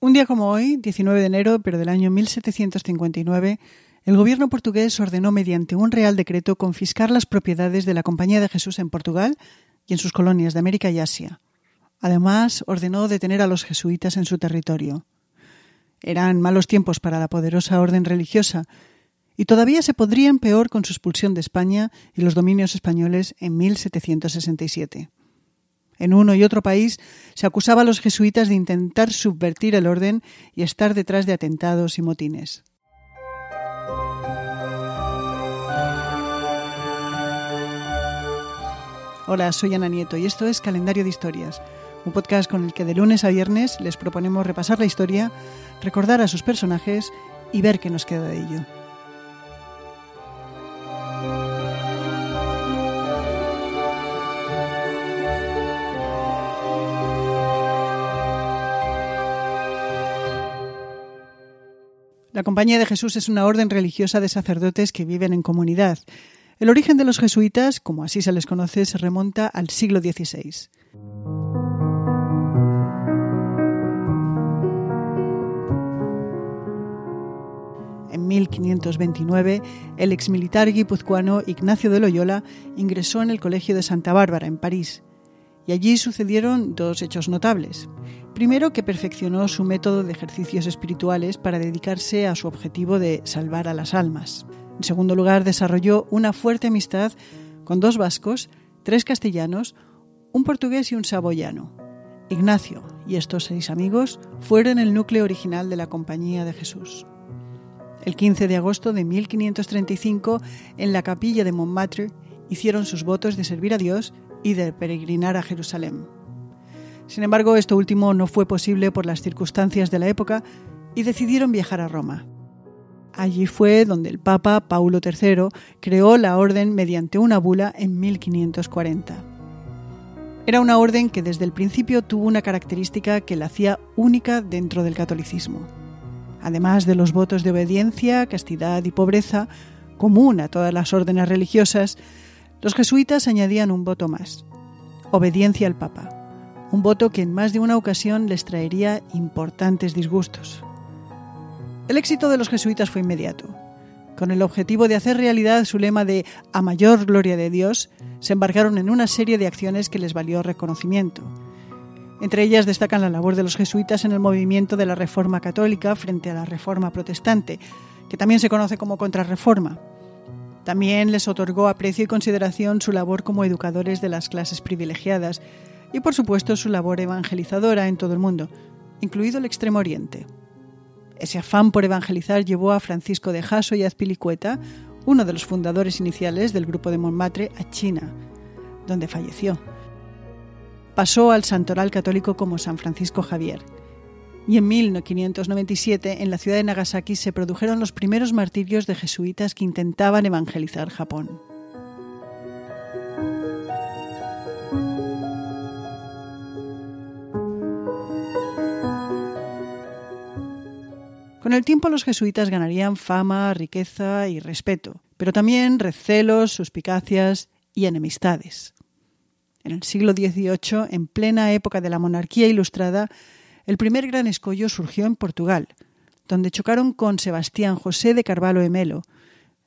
Un día como hoy, 19 de enero, pero del año 1759, el gobierno portugués ordenó mediante un real decreto confiscar las propiedades de la Compañía de Jesús en Portugal y en sus colonias de América y Asia. Además, ordenó detener a los jesuitas en su territorio. Eran malos tiempos para la poderosa orden religiosa, y todavía se podrían peor con su expulsión de España y los dominios españoles en 1767. En uno y otro país se acusaba a los jesuitas de intentar subvertir el orden y estar detrás de atentados y motines. Hola, soy Ana Nieto y esto es Calendario de Historias, un podcast con el que de lunes a viernes les proponemos repasar la historia, recordar a sus personajes y ver qué nos queda de ello. La Compañía de Jesús es una orden religiosa de sacerdotes que viven en comunidad. El origen de los jesuitas, como así se les conoce, se remonta al siglo XVI. En 1529, el exmilitar guipuzcoano Ignacio de Loyola ingresó en el Colegio de Santa Bárbara, en París, y allí sucedieron dos hechos notables. Primero, que perfeccionó su método de ejercicios espirituales para dedicarse a su objetivo de salvar a las almas. En segundo lugar, desarrolló una fuerte amistad con dos vascos, tres castellanos, un portugués y un saboyano. Ignacio y estos seis amigos fueron el núcleo original de la Compañía de Jesús. El 15 de agosto de 1535, en la capilla de Montmartre, hicieron sus votos de servir a Dios y de peregrinar a Jerusalén. Sin embargo, esto último no fue posible por las circunstancias de la época y decidieron viajar a Roma. Allí fue donde el Papa Paulo III creó la orden mediante una bula en 1540. Era una orden que desde el principio tuvo una característica que la hacía única dentro del catolicismo. Además de los votos de obediencia, castidad y pobreza, común a todas las órdenes religiosas, los jesuitas añadían un voto más, obediencia al Papa un voto que en más de una ocasión les traería importantes disgustos. El éxito de los jesuitas fue inmediato. Con el objetivo de hacer realidad su lema de a mayor gloria de Dios, se embarcaron en una serie de acciones que les valió reconocimiento. Entre ellas destacan la labor de los jesuitas en el movimiento de la Reforma Católica frente a la Reforma Protestante, que también se conoce como Contrarreforma. También les otorgó aprecio y consideración su labor como educadores de las clases privilegiadas, y por supuesto su labor evangelizadora en todo el mundo, incluido el Extremo Oriente. Ese afán por evangelizar llevó a Francisco de Jaso y Azpilicueta, uno de los fundadores iniciales del grupo de Montmartre, a China, donde falleció. Pasó al santoral católico como San Francisco Javier. Y en 1597, en la ciudad de Nagasaki, se produjeron los primeros martirios de jesuitas que intentaban evangelizar Japón. Con el tiempo los jesuitas ganarían fama, riqueza y respeto, pero también recelos, suspicacias y enemistades. En el siglo XVIII, en plena época de la monarquía ilustrada, el primer gran escollo surgió en Portugal, donde chocaron con Sebastián José de Carvalho e Melo,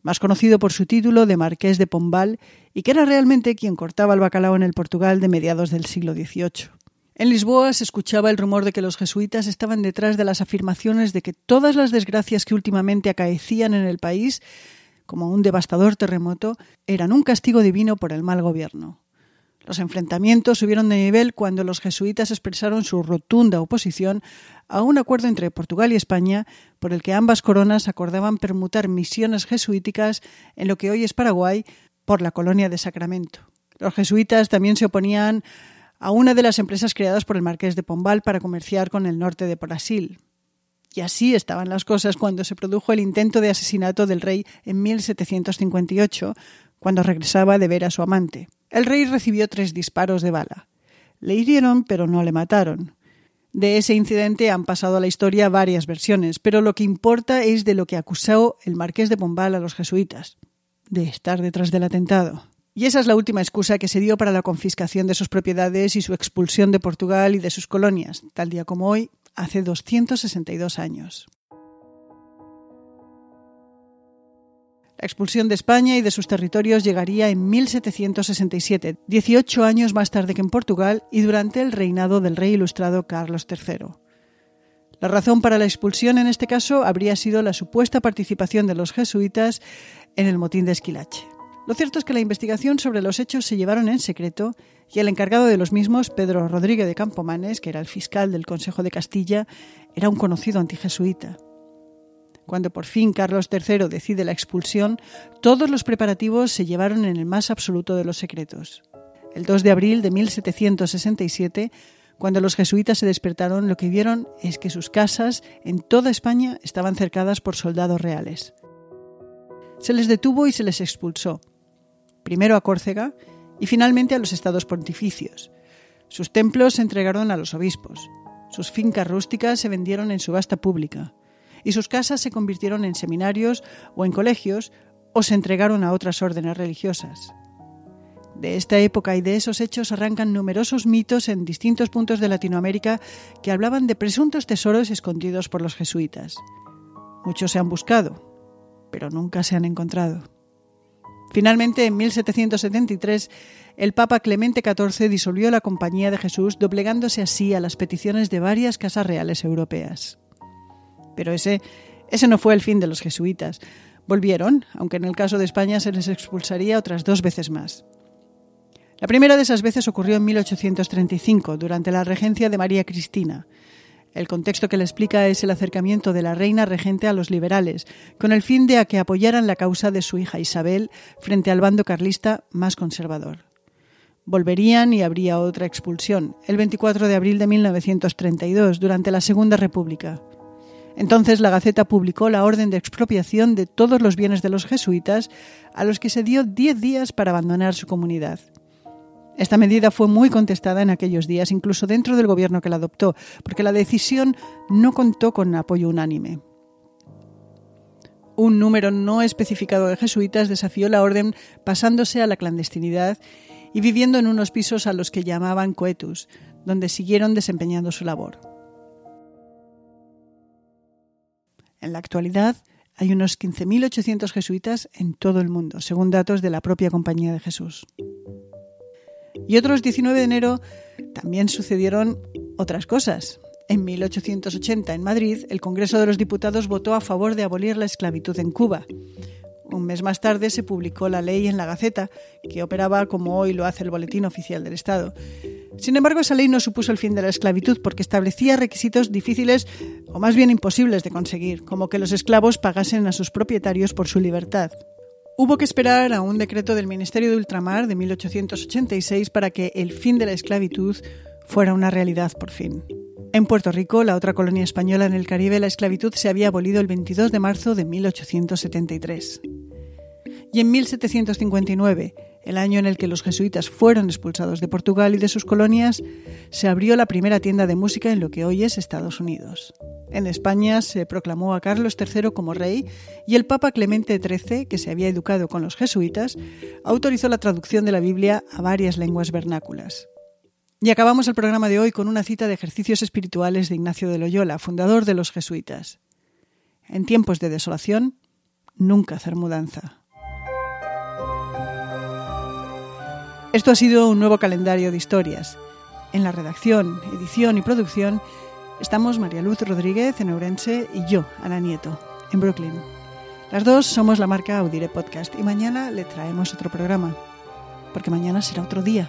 más conocido por su título de Marqués de Pombal y que era realmente quien cortaba el bacalao en el Portugal de mediados del siglo XVIII. En Lisboa se escuchaba el rumor de que los jesuitas estaban detrás de las afirmaciones de que todas las desgracias que últimamente acaecían en el país, como un devastador terremoto, eran un castigo divino por el mal gobierno. Los enfrentamientos subieron de nivel cuando los jesuitas expresaron su rotunda oposición a un acuerdo entre Portugal y España por el que ambas coronas acordaban permutar misiones jesuíticas en lo que hoy es Paraguay por la colonia de Sacramento. Los jesuitas también se oponían a una de las empresas creadas por el marqués de Pombal para comerciar con el norte de Brasil. Y así estaban las cosas cuando se produjo el intento de asesinato del rey en 1758, cuando regresaba de ver a su amante. El rey recibió tres disparos de bala. Le hirieron, pero no le mataron. De ese incidente han pasado a la historia varias versiones, pero lo que importa es de lo que acusó el marqués de Pombal a los jesuitas, de estar detrás del atentado. Y esa es la última excusa que se dio para la confiscación de sus propiedades y su expulsión de Portugal y de sus colonias. Tal día como hoy, hace 262 años. La expulsión de España y de sus territorios llegaría en 1767, 18 años más tarde que en Portugal y durante el reinado del rey ilustrado Carlos III. La razón para la expulsión en este caso habría sido la supuesta participación de los jesuitas en el motín de Esquilache. Lo cierto es que la investigación sobre los hechos se llevaron en secreto y el encargado de los mismos, Pedro Rodríguez de Campomanes, que era el fiscal del Consejo de Castilla, era un conocido antijesuita. Cuando por fin Carlos III decide la expulsión, todos los preparativos se llevaron en el más absoluto de los secretos. El 2 de abril de 1767, cuando los jesuitas se despertaron, lo que vieron es que sus casas en toda España estaban cercadas por soldados reales. Se les detuvo y se les expulsó, primero a Córcega y finalmente a los estados pontificios. Sus templos se entregaron a los obispos, sus fincas rústicas se vendieron en subasta pública, y sus casas se convirtieron en seminarios o en colegios o se entregaron a otras órdenes religiosas. De esta época y de esos hechos arrancan numerosos mitos en distintos puntos de Latinoamérica que hablaban de presuntos tesoros escondidos por los jesuitas. Muchos se han buscado, pero nunca se han encontrado. Finalmente, en 1773, el Papa Clemente XIV disolvió la Compañía de Jesús, doblegándose así a las peticiones de varias casas reales europeas. Pero ese, ese no fue el fin de los jesuitas. Volvieron, aunque en el caso de España se les expulsaría otras dos veces más. La primera de esas veces ocurrió en 1835, durante la regencia de María Cristina. El contexto que le explica es el acercamiento de la reina regente a los liberales, con el fin de que apoyaran la causa de su hija Isabel frente al bando carlista más conservador. Volverían y habría otra expulsión, el 24 de abril de 1932, durante la Segunda República. Entonces la Gaceta publicó la orden de expropiación de todos los bienes de los jesuitas, a los que se dio diez días para abandonar su comunidad. Esta medida fue muy contestada en aquellos días, incluso dentro del gobierno que la adoptó, porque la decisión no contó con apoyo unánime. Un número no especificado de jesuitas desafió la orden pasándose a la clandestinidad y viviendo en unos pisos a los que llamaban coetus, donde siguieron desempeñando su labor. En la actualidad hay unos 15.800 jesuitas en todo el mundo, según datos de la propia Compañía de Jesús. Y otros 19 de enero también sucedieron otras cosas. En 1880, en Madrid, el Congreso de los Diputados votó a favor de abolir la esclavitud en Cuba. Un mes más tarde se publicó la ley en la Gaceta, que operaba como hoy lo hace el Boletín Oficial del Estado. Sin embargo, esa ley no supuso el fin de la esclavitud porque establecía requisitos difíciles o más bien imposibles de conseguir, como que los esclavos pagasen a sus propietarios por su libertad. Hubo que esperar a un decreto del Ministerio de Ultramar de 1886 para que el fin de la esclavitud fuera una realidad por fin. En Puerto Rico, la otra colonia española en el Caribe, la esclavitud se había abolido el 22 de marzo de 1873. Y en 1759, el año en el que los jesuitas fueron expulsados de Portugal y de sus colonias, se abrió la primera tienda de música en lo que hoy es Estados Unidos. En España se proclamó a Carlos III como rey y el Papa Clemente XIII, que se había educado con los jesuitas, autorizó la traducción de la Biblia a varias lenguas vernáculas. Y acabamos el programa de hoy con una cita de ejercicios espirituales de Ignacio de Loyola, fundador de los jesuitas. En tiempos de desolación, nunca hacer mudanza. Esto ha sido un nuevo calendario de historias. En la redacción, edición y producción estamos María Luz Rodríguez en Ourense y yo, Ana Nieto, en Brooklyn. Las dos somos la marca Audire Podcast y mañana le traemos otro programa, porque mañana será otro día.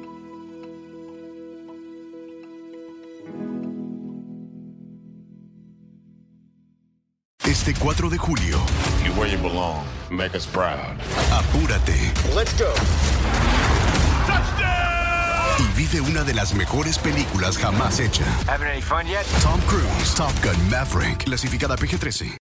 Este 4 de julio, You're where you belong. Make us proud. apúrate Let's go. y vive una de las mejores películas jamás hecha. Having any fun yet? Tom Cruise, Top Gun Maverick, clasificada PG-13.